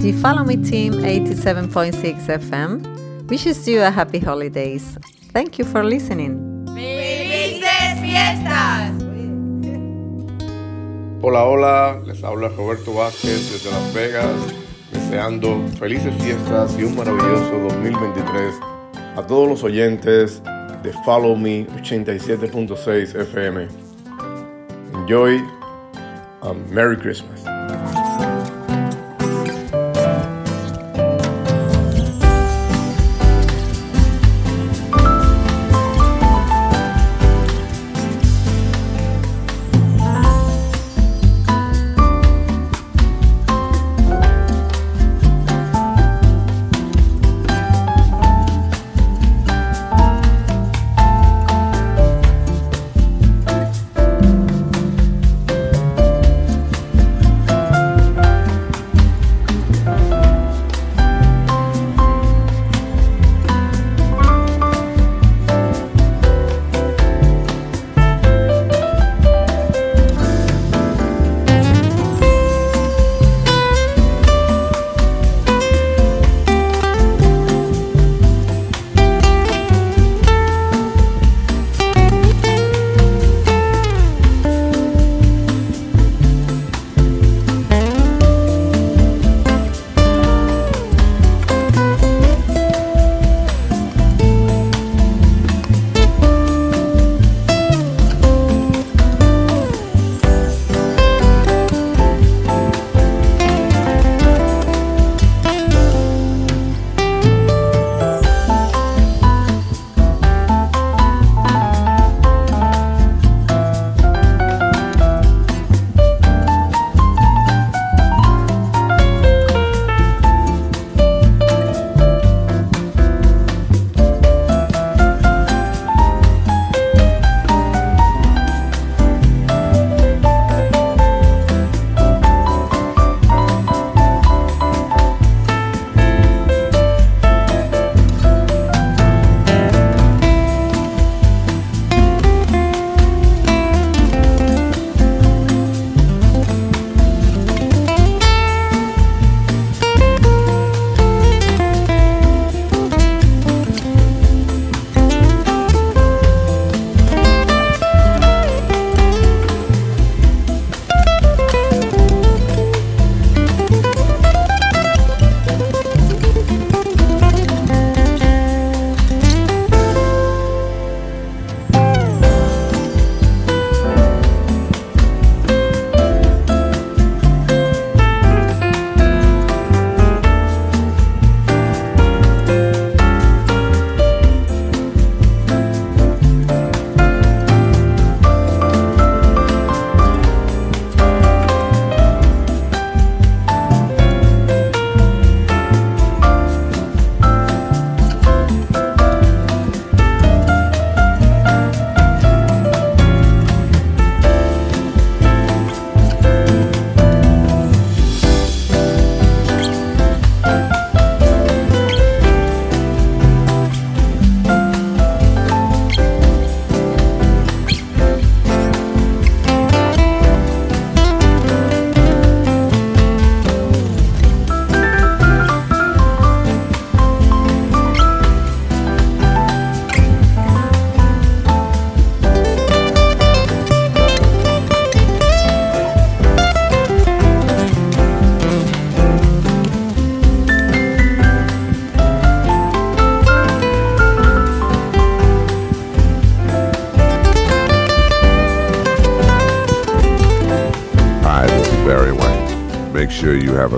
The Follow Me Team 87.6 FM wishes you a happy holidays. Thank you for listening. ¡Felices fiestas! Hola, hola, les habla Roberto Vázquez desde Las Vegas, deseando felices fiestas y un maravilloso 2023 a todos los oyentes de Follow Me 87.6 FM. Enjoy and Merry Christmas.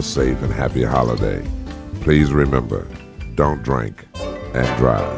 A safe and happy holiday. Please remember, don't drink and drive.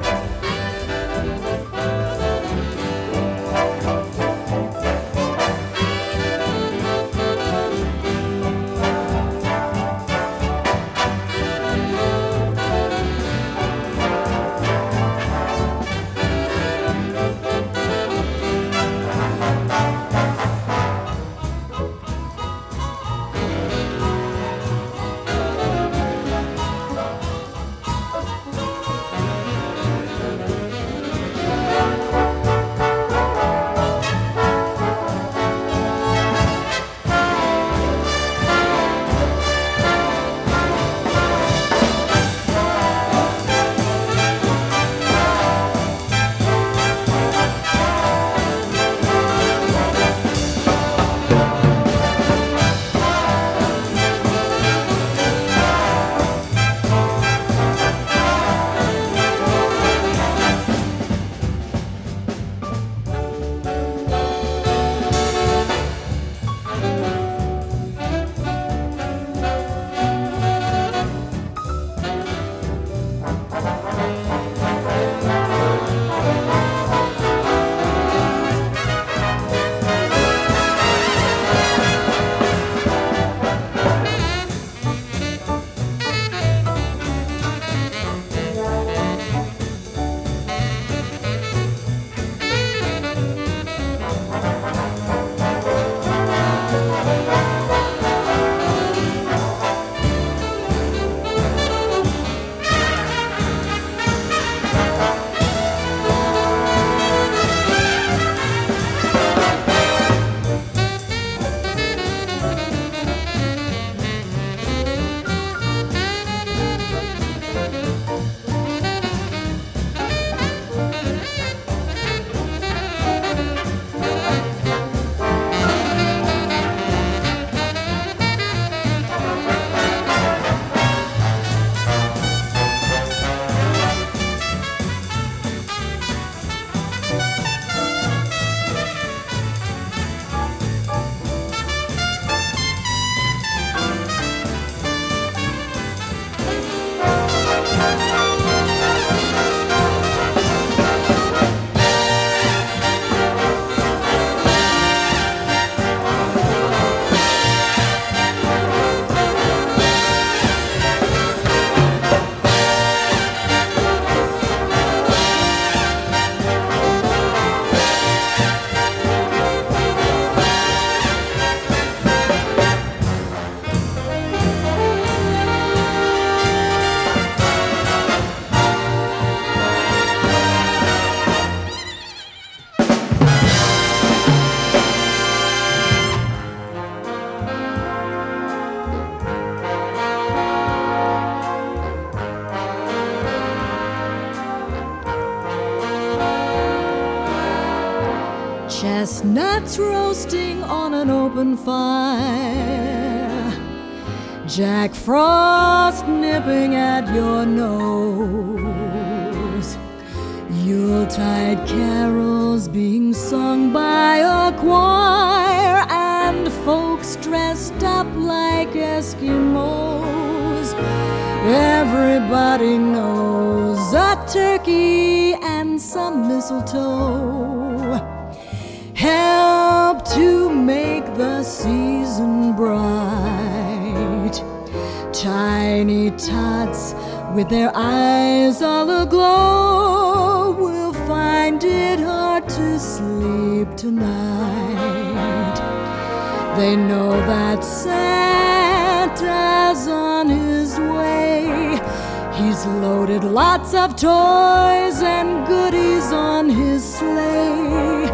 Of toys and goodies on his sleigh.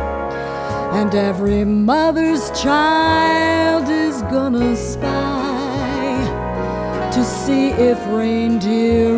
And every mother's child is gonna spy to see if reindeer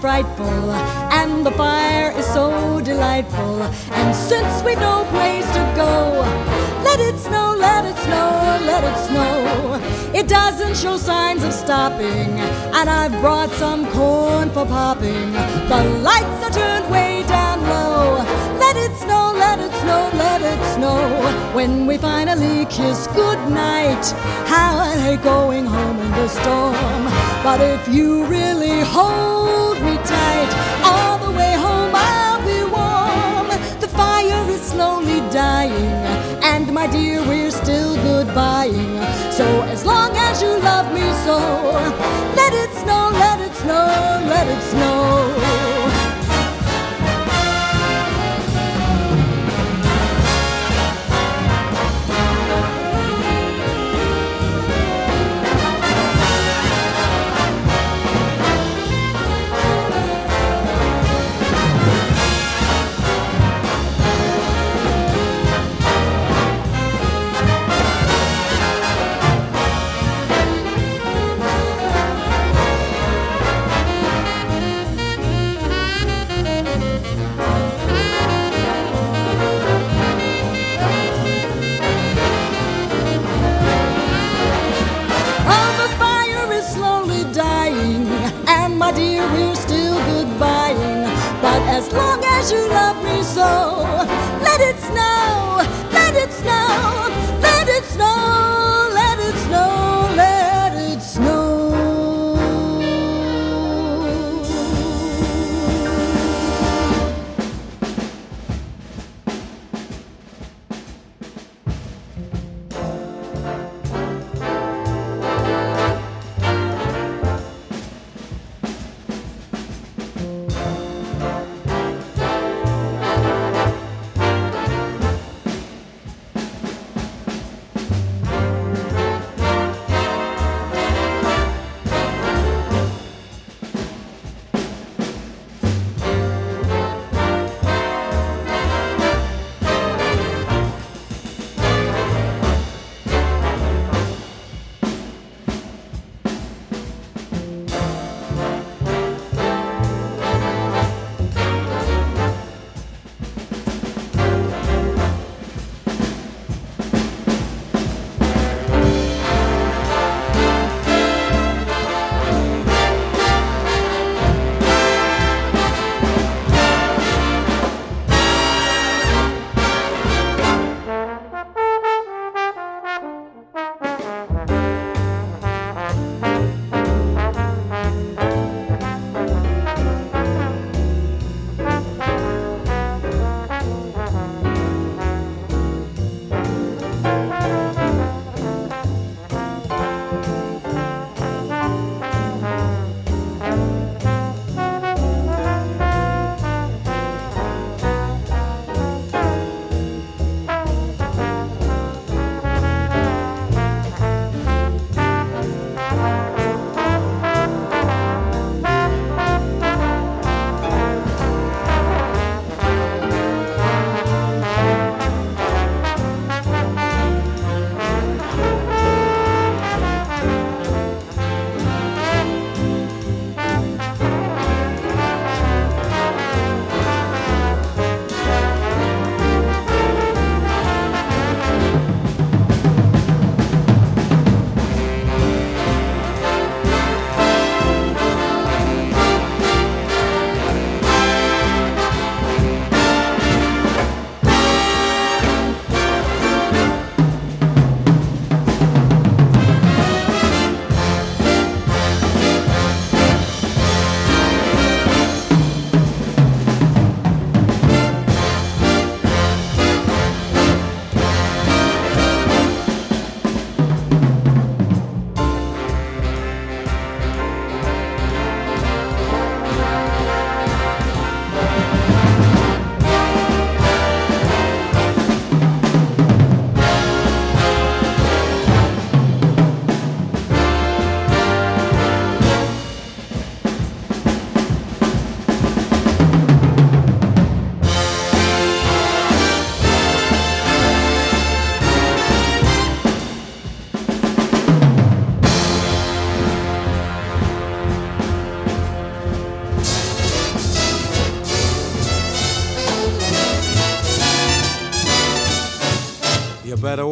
Frightful, and the fire is so delightful. And since we've no place to go, let it snow, let it snow, let it snow. It doesn't show signs of stopping, and I've brought some corn for popping. The lights are turned way down low. Let it snow, let it snow, let it snow. When we finally kiss goodnight, how I hate going home in the storm. But if you really hold tight, all the way home I'll be warm. The fire is slowly dying, and my dear, we're still goodbying. So as long as you love me so, let it snow, let it snow, let it snow. You love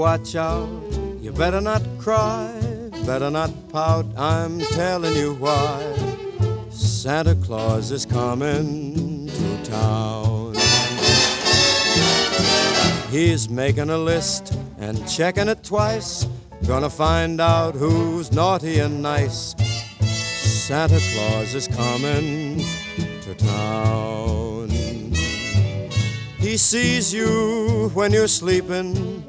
watch out. You better not cry, better not pout. I'm telling you why. Santa Claus is coming to town. He's making a list and checking it twice. Gonna find out who's naughty and nice. Santa Claus is coming to town. He sees you when you're sleeping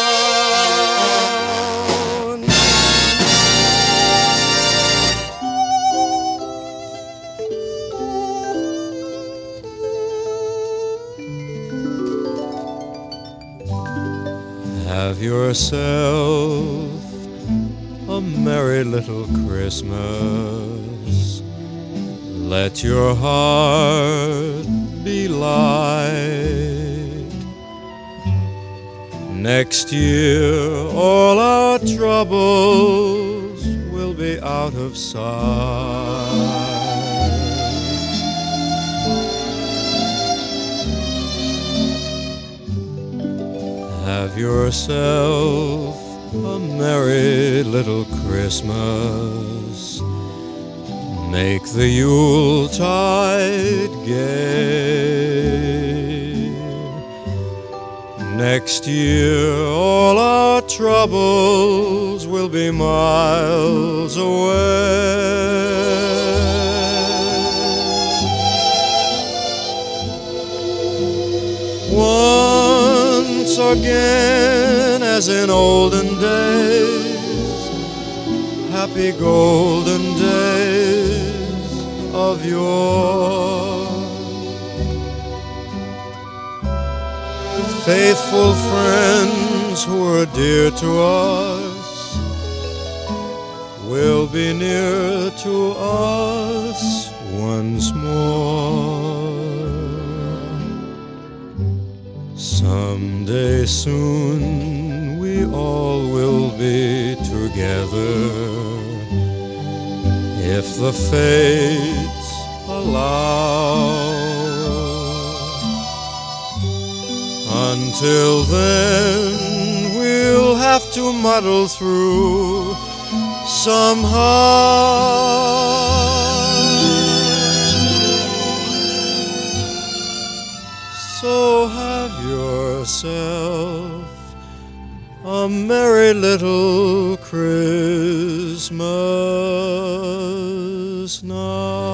Yourself a merry little Christmas. Let your heart be light. Next year, all our troubles will be out of sight. Have yourself a merry little Christmas. Make the Yuletide gay. Next year, all our troubles will be miles away. Once again, as in olden days, happy golden days of yore. Faithful friends who were dear to us will be near to us once more. Someday soon we all will be together if the fates allow. Until then, we'll have to muddle through somehow. So a merry little Christmas now.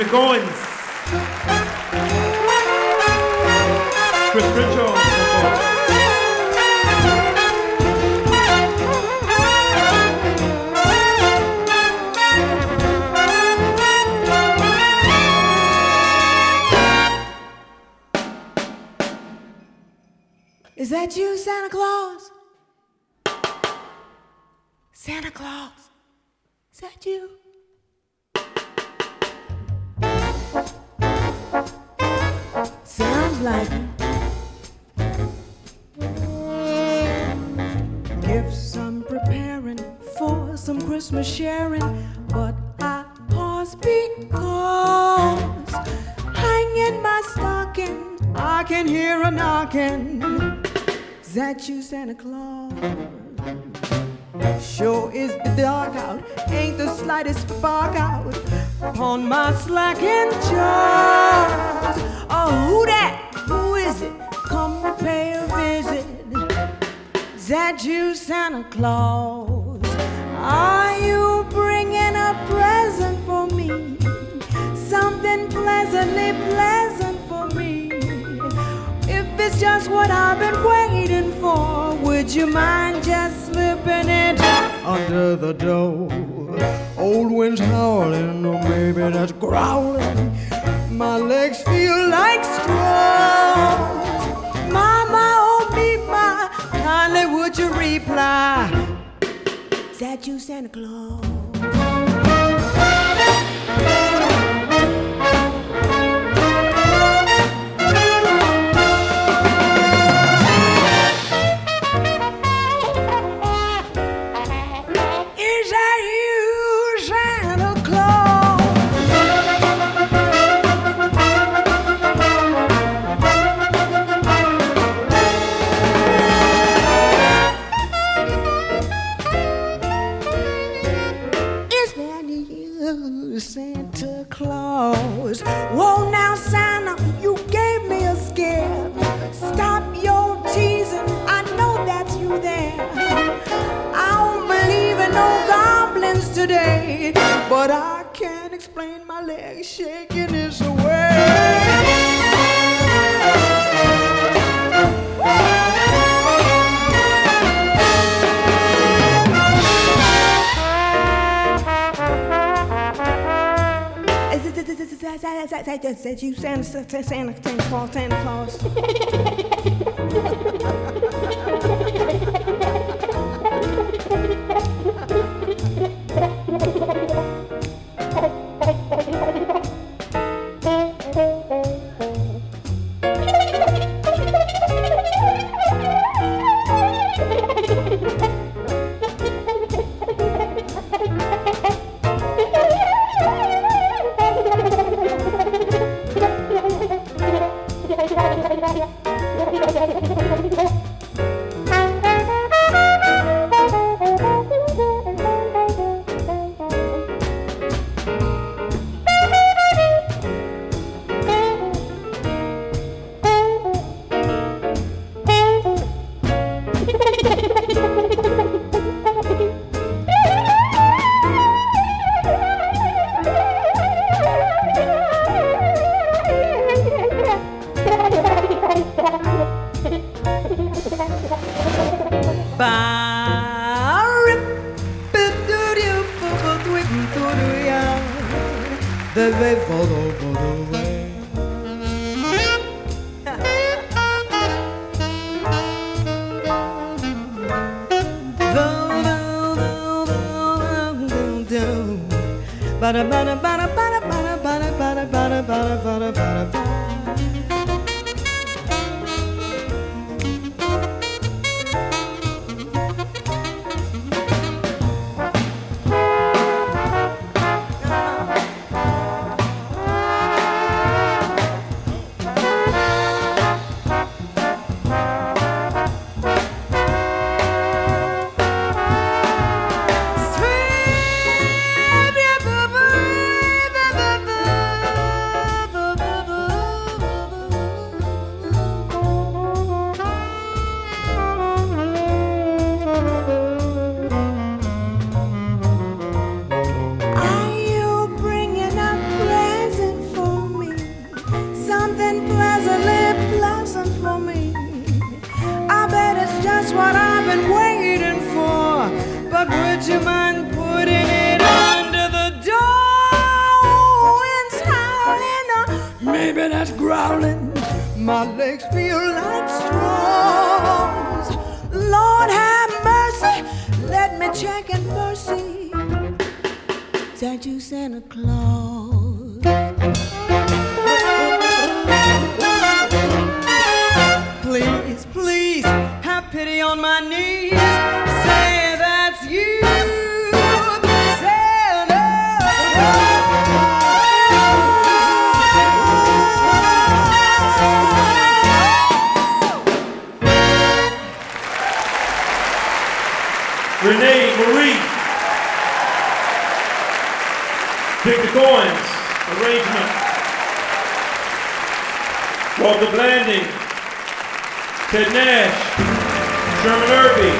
keep it going. Christmas sharing, but I pause because hanging my stocking, I can hear a knocking. Is that you, Santa Claus? Sure is the dark out, ain't the slightest spark out on my slacking jaws. Oh, who that? Who is it? Come pay a visit. Is that you, Santa Claus? Are you bringing a present for me? Something pleasantly pleasant for me. If it's just what I've been waiting for, would you mind just slipping it under the door? Old wind's howling, oh, or maybe that's growling. My legs feel like straws. Mama, oh me, my, kindly would you reply? That you, Santa Claus? Today, but I can't explain my legs shaking this away. Said you Santa, Santa Claus, Santa Claus. Would it under the door? Maybe that's. My legs feel like straws. Lord have mercy, let me check and Santa Claus. Please, please, have pity on my knees. Walter Blanding. Ted Nash. Sherman Irby.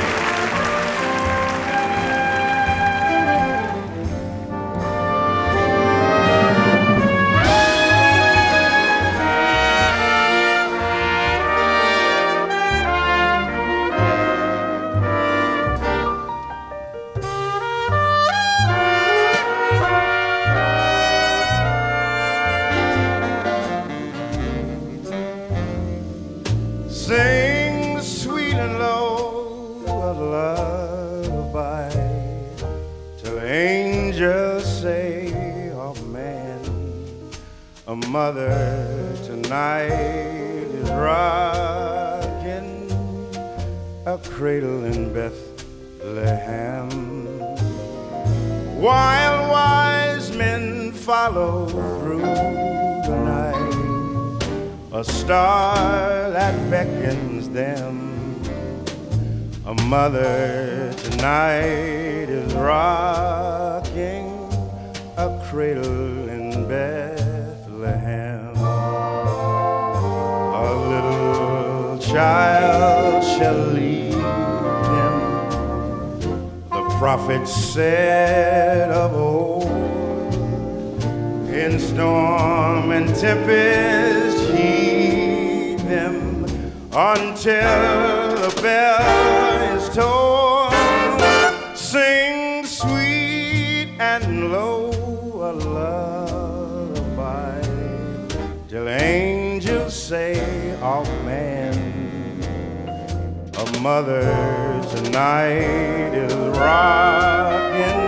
Said of old in storm and tempest heed them until the bell is tolled. Sing sweet and low a lullaby till angels say of man, a mother tonight is rocking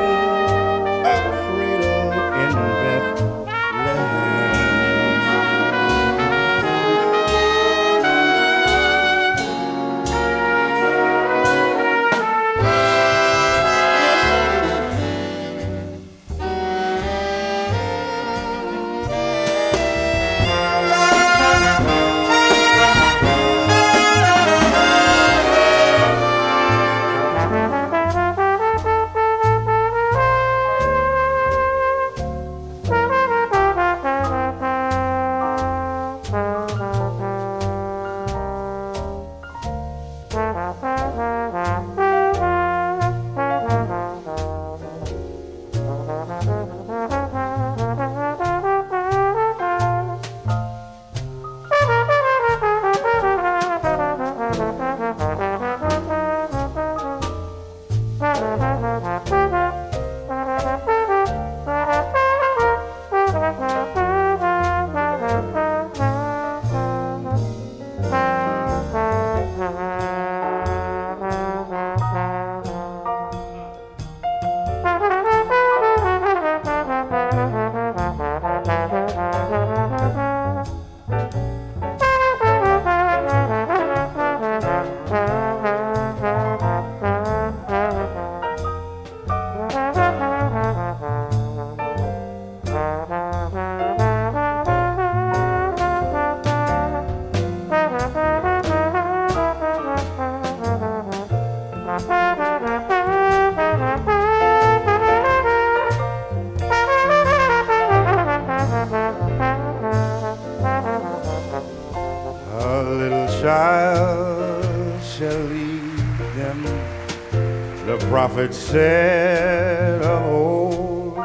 prophet said of old,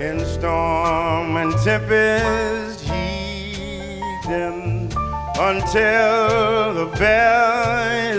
in storm and tempest heed them until the bell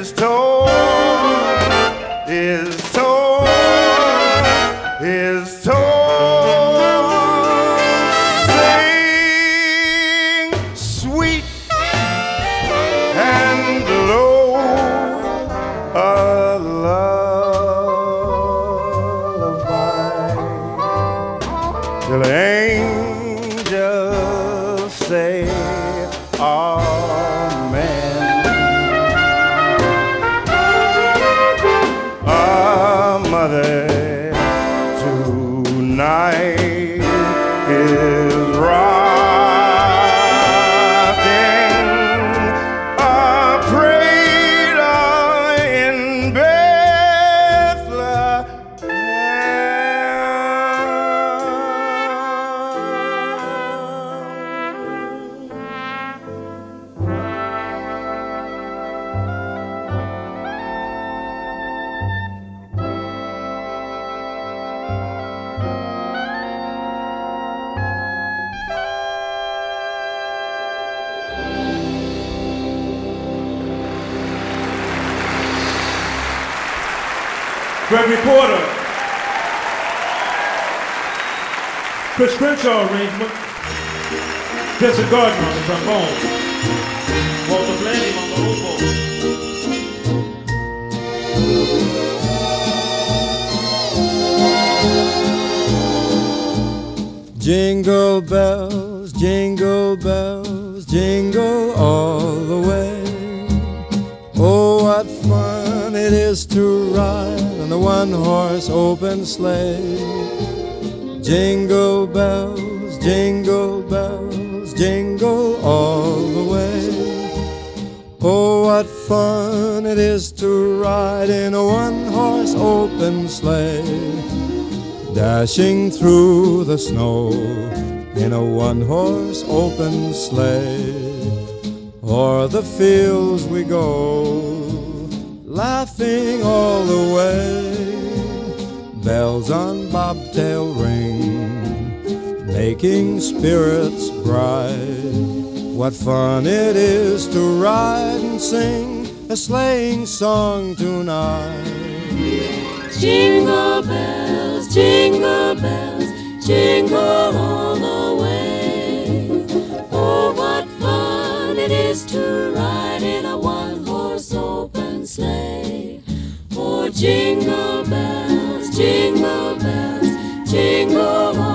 Jingle bells, jingle bells, jingle all the way. Oh, what fun it is to ride in a one horse open sleigh dashing through the snow in a one horse open sleigh. O'er the fields we go, laughing all the way. Bells on bobtail ring, making spirits bright. What fun it is to ride and sing a sleighing song tonight. Jingle bells, jingle bells, jingle all the way. Oh, what fun it is to ride in a one horse open sleigh. Oh, jingle bells, jingle bells, jingle all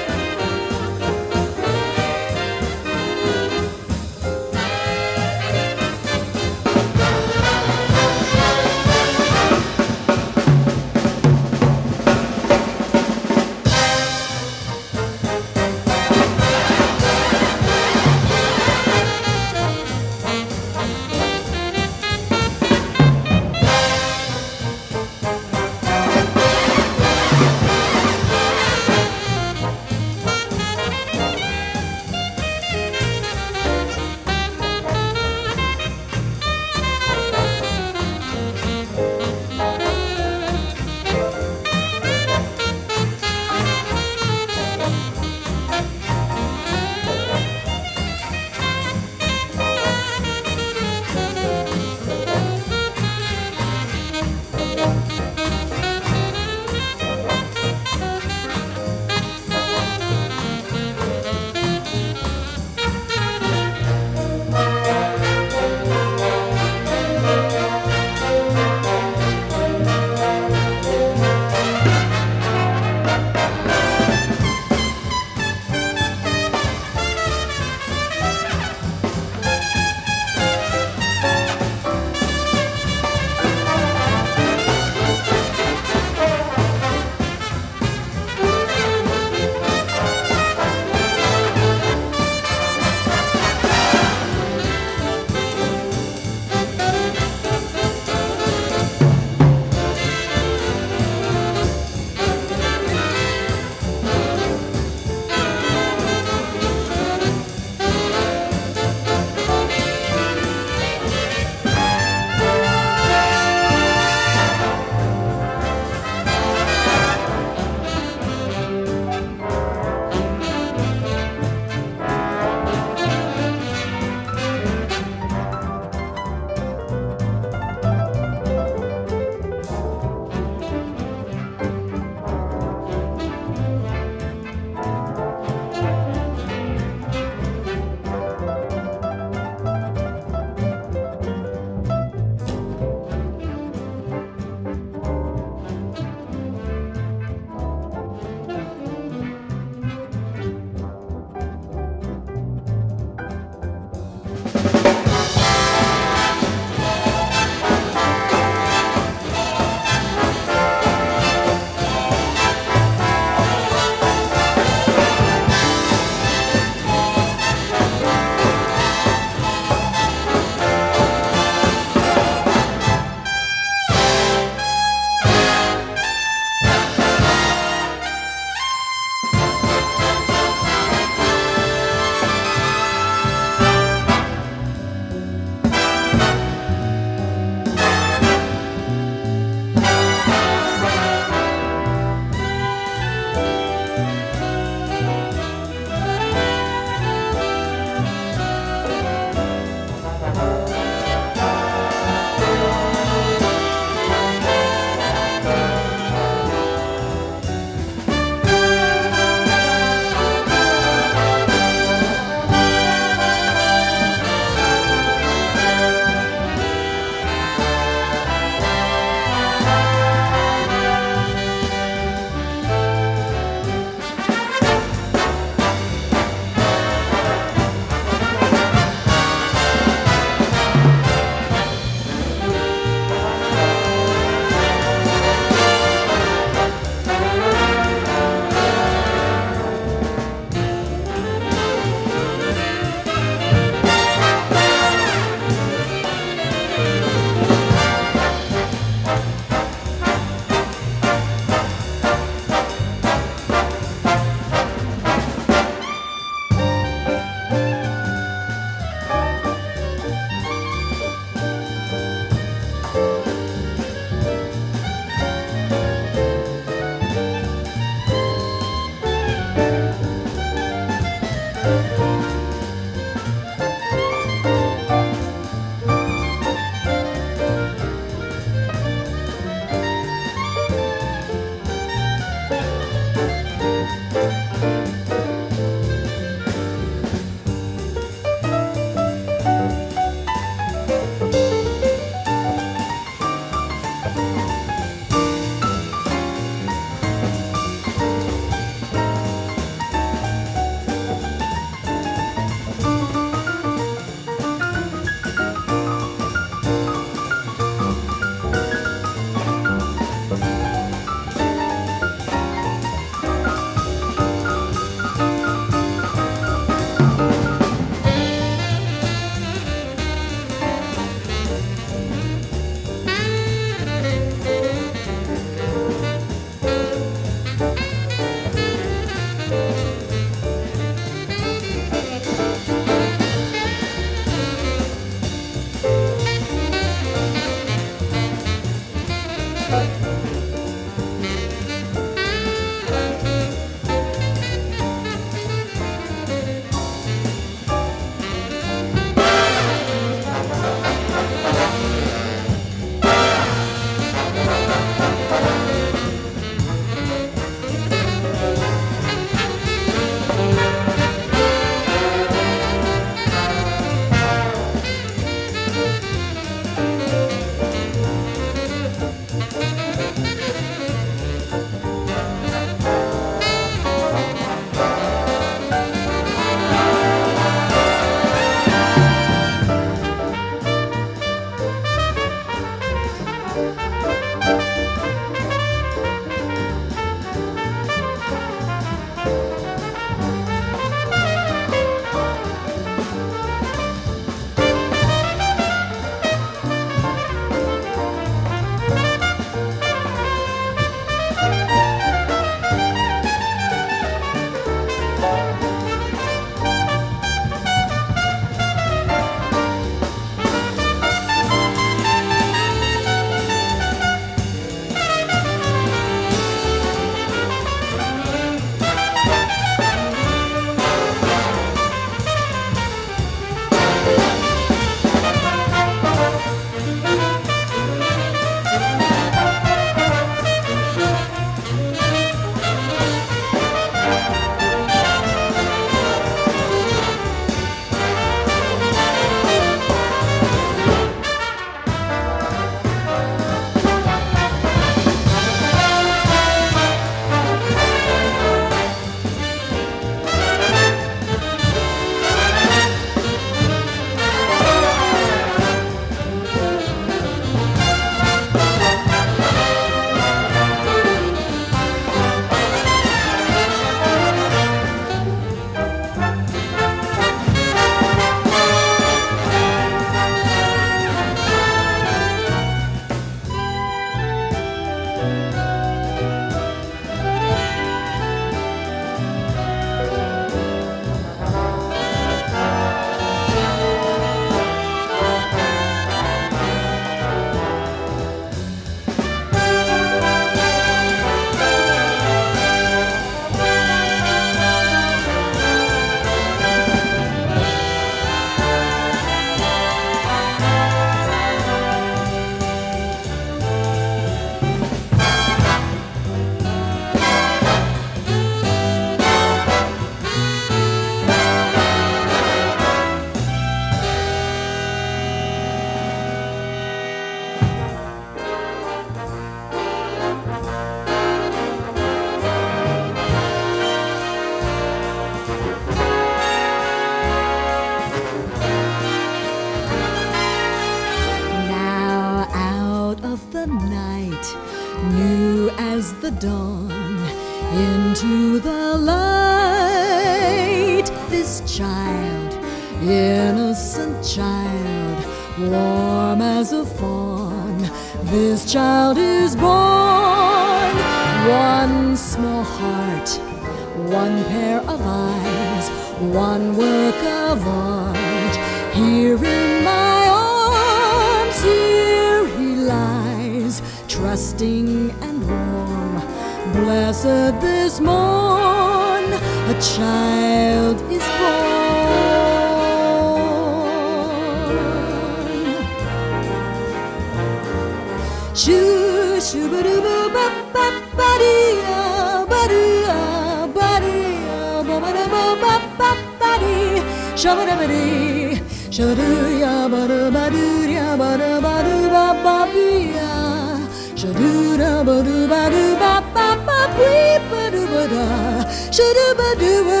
Shadooba doo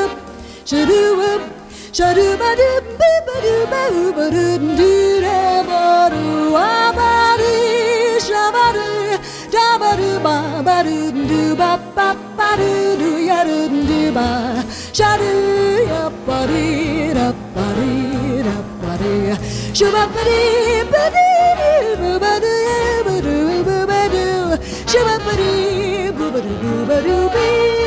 shadooba, shadooba doo ba doo ba doo ba doo doo da ba doo ah ba doo shaba doo da ba doo ba ba doo doo ba ba ba doo doo doo doo ba ba doo ba doo ba doo ba doo ba doo doo ba doo ba doo ba doo ba doo ba doo ba doo ba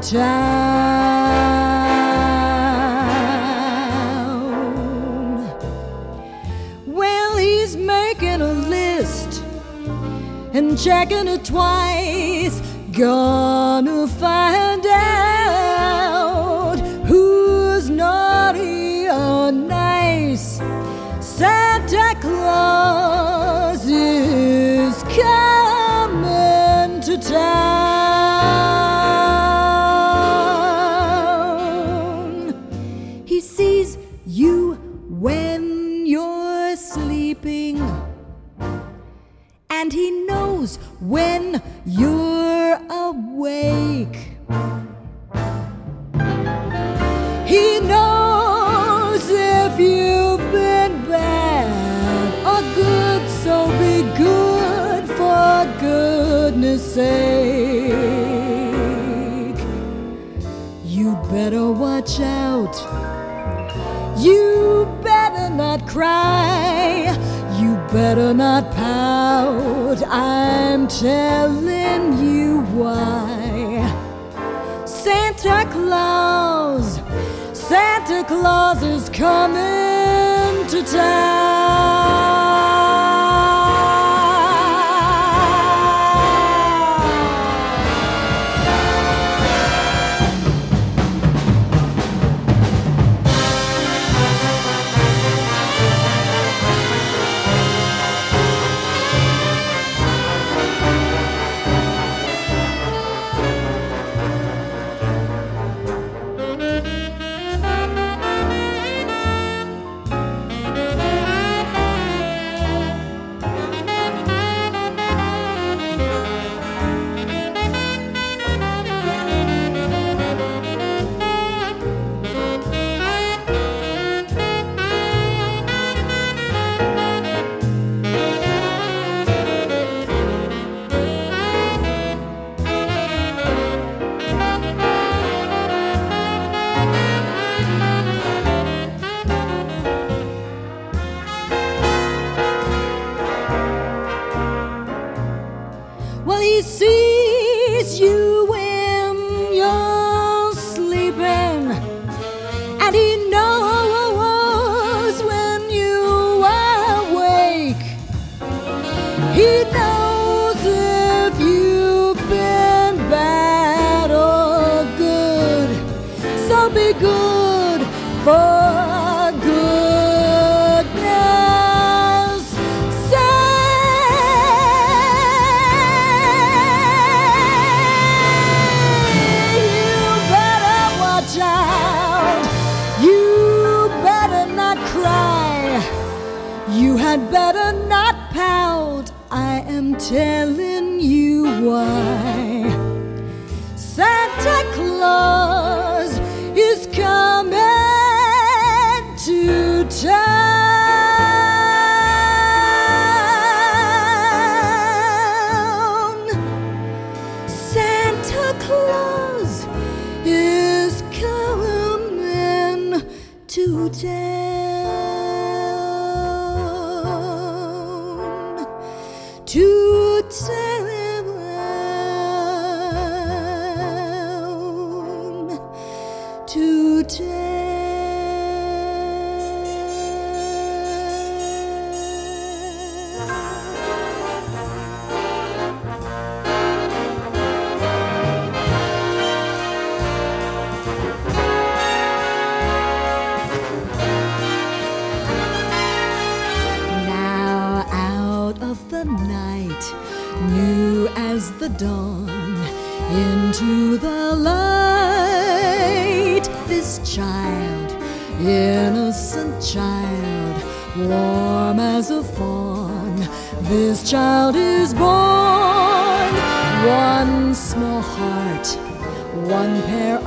Town. Well, he's making a list and checking it twice. Gonna find out who's naughty or nice. Say shout. You better not cry. You better not pout. I'm telling you why. Santa Claus, Santa Claus is coming to town.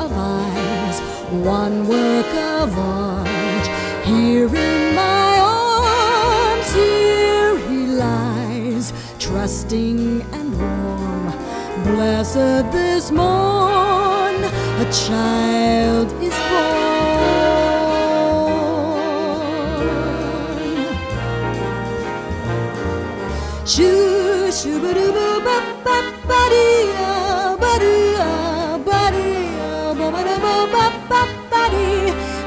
of eyes, one work of art. Here in my arms, here he lies, trusting and warm. Blessed this morn, a child is born. Shoo, shoo, ba doo, ba ba ba dee.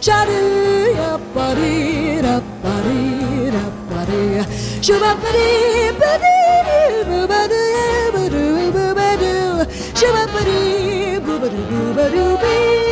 Shadoo ya bari da bari da bari Shuba bari bari bu bari bu bari bu bari Shuba bari bu bari bu bari